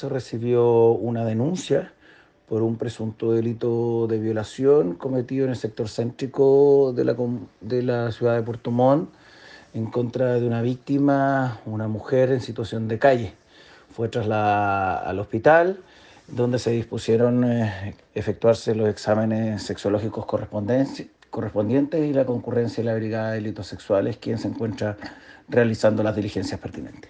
se recibió una denuncia por un presunto delito de violación cometido en el sector céntrico de la, de la ciudad de Puerto Montt en contra de una víctima, una mujer en situación de calle. Fue trasladada al hospital donde se dispusieron eh, efectuarse los exámenes sexológicos correspondientes y la concurrencia de la Brigada de Delitos Sexuales, quien se encuentra realizando las diligencias pertinentes.